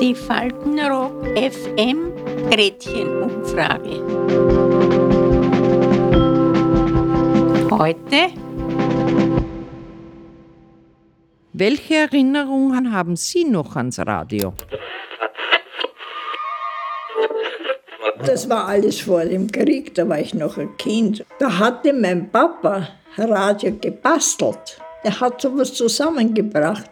Die Faltenrock FM Gretchenumfrage. Heute Welche Erinnerungen haben Sie noch ans Radio? Das war alles vor dem Krieg, da war ich noch ein Kind. Da hatte mein Papa Radio gebastelt. Er hat sowas zusammengebracht.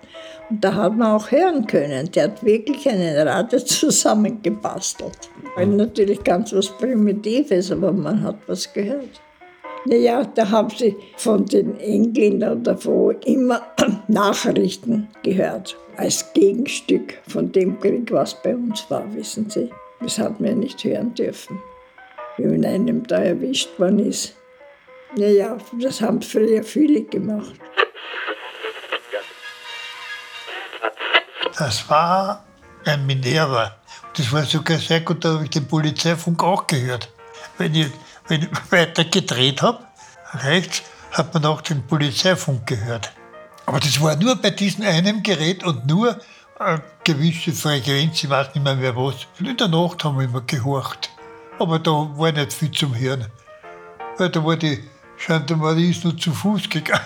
Und da hat man auch hören können. Der hat wirklich einen Radio zusammengebastelt. War natürlich ganz was Primitives, aber man hat was gehört. Naja, da haben sie von den Engländern davor immer Nachrichten gehört. Als Gegenstück von dem Krieg, was bei uns war, wissen Sie. Das hat man nicht hören dürfen, wenn einem da erwischt worden ist. Naja, das haben früher viele gemacht. Das war ein Minerva. Das war sogar sehr gut, da habe ich den Polizeifunk auch gehört. Wenn ich, wenn ich weiter gedreht habe, rechts, hat man auch den Polizeifunk gehört. Aber das war nur bei diesem einen Gerät und nur eine gewisse Frequenz, ich weiß nicht mehr wer was. In der Nacht haben wir immer gehorcht. Aber da war nicht viel zum Hören. Weil da war die Gendarmerie ist nur zu Fuß gegangen.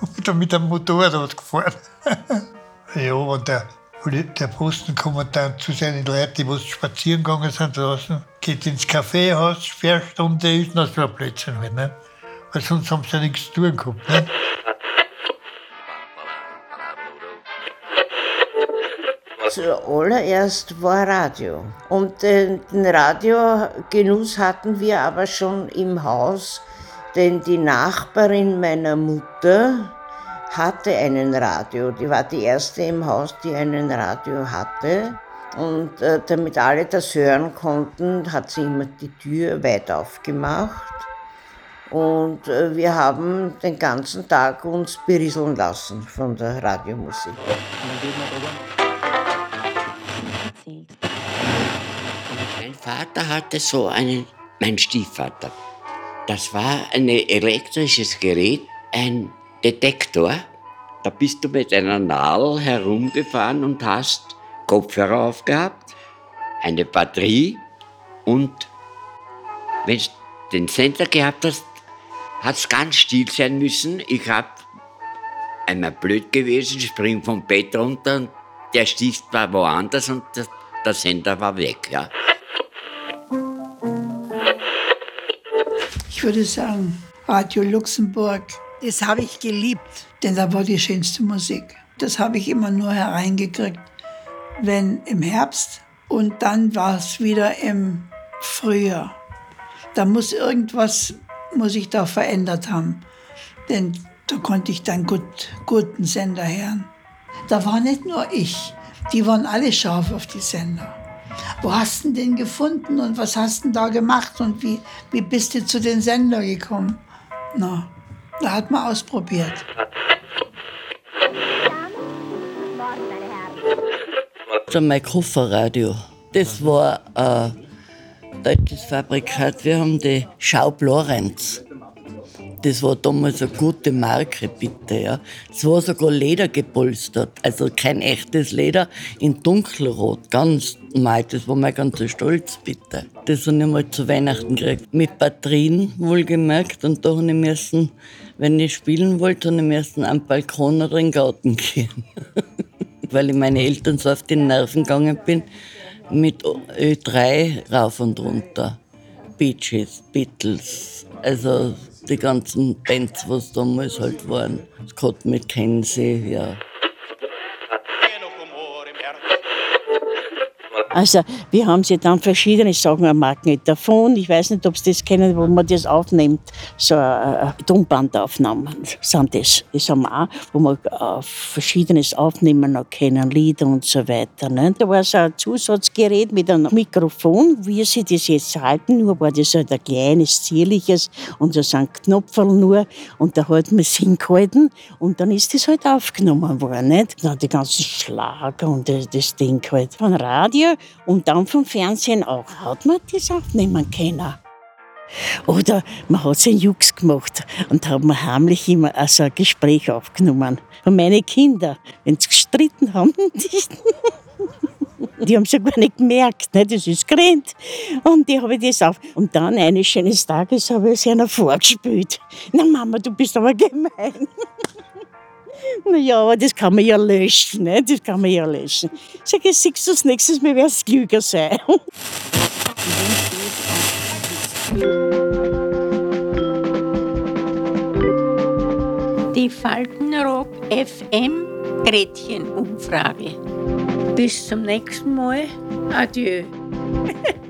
Oder mit einem Motorrad gefahren. ja, und der, der Postenkommandant zu seinen Leuten, die spazieren gegangen sind draußen, geht ins Kaffeehaus, Sperrstunde ist noch so ein Blödsinn halt, ne? Weil sonst haben sie ja nichts zu tun gehabt, ne? Zuallererst war Radio. Und den Radiogenuss hatten wir aber schon im Haus, denn die Nachbarin meiner Mutter hatte einen Radio. Die war die erste im Haus, die einen Radio hatte. Und äh, damit alle das hören konnten, hat sie immer die Tür weit aufgemacht. Und äh, wir haben den ganzen Tag uns berieseln lassen von der Radiomusik. Mein Vater hatte so einen, mein Stiefvater. Das war ein elektrisches Gerät, ein Detektor. Da bist du mit einer Nadel herumgefahren und hast Kopfhörer aufgehabt, eine Batterie und wenn du den Sender gehabt hast, hat es ganz still sein müssen. Ich habe einmal blöd gewesen, spring vom Bett runter und der Stift war woanders und der, der Sender war weg. Ja. Ich würde sagen, Radio Luxemburg, das habe ich geliebt, denn da war die schönste Musik. Das habe ich immer nur hereingekriegt, wenn im Herbst und dann war es wieder im Frühjahr. Da muss irgendwas, muss ich da verändert haben, denn da konnte ich dann gut, guten Sender hören. Da war nicht nur ich, die waren alle scharf auf die Sender. Wo hast du den gefunden und was hast du da gemacht und wie, wie bist du zu den Sender gekommen? Na, da hat man ausprobiert. So mein. Das war ein deutsches Fabrikat. Wir haben die Schaub Lorenz. Das war damals eine gute Marke, bitte. Ja. Es war sogar Leder gepolstert, also kein echtes Leder, in dunkelrot, ganz normal. Das war mein ganzer Stolz, bitte. Das habe ich mal zu Weihnachten gekriegt. Mit Batterien, wohlgemerkt. Und da habe ich müssen, wenn ich spielen wollte, habe ich müssen am Balkon oder in den Garten gehen. Weil ich meine Eltern so auf die Nerven gegangen bin, mit Ö3 rauf und runter. Beaches, Beatles, also die ganzen Bands, was damals halt waren. Scott McKenzie, ja. Also wir haben sie dann verschiedene Sachen am Magnetophon. Ich weiß nicht, ob Sie das kennen, wo man das aufnimmt. So äh, Tonbandaufnahmen sind das. Das haben wir auch, wo man äh, verschiedenes aufnehmen können, Lieder und so weiter. Ne? Da war so ein Zusatzgerät mit einem Mikrofon, wie Sie das jetzt halten, nur war das halt ein kleines, zierliches und da sind Knopferl nur und da hat man es hingehalten und dann ist das halt aufgenommen worden. Nicht? Dann die ganzen Schlager und das, das Ding halt. Von Radio und dann vom Fernsehen auch. Hat man das aufnehmen können? Oder man hat sich einen Jux gemacht und hat mir heimlich immer also ein Gespräch aufgenommen. Und meine Kinder, wenn sie gestritten haben, die, die haben es ja gar nicht gemerkt, ne? das ist gerannt. Und die habe ich das auf. Und dann eines schönen Tages habe ich es einer vorgespielt. Na Mama, du bist aber gemein. Naja, aber das kann man ja löschen, ne? das kann man ja löschen. Sag ich, siehst du das nächstes Mal, wer es klüger sein. Die Faltenrock FM Gretchenumfrage. Bis zum nächsten Mal. Adieu.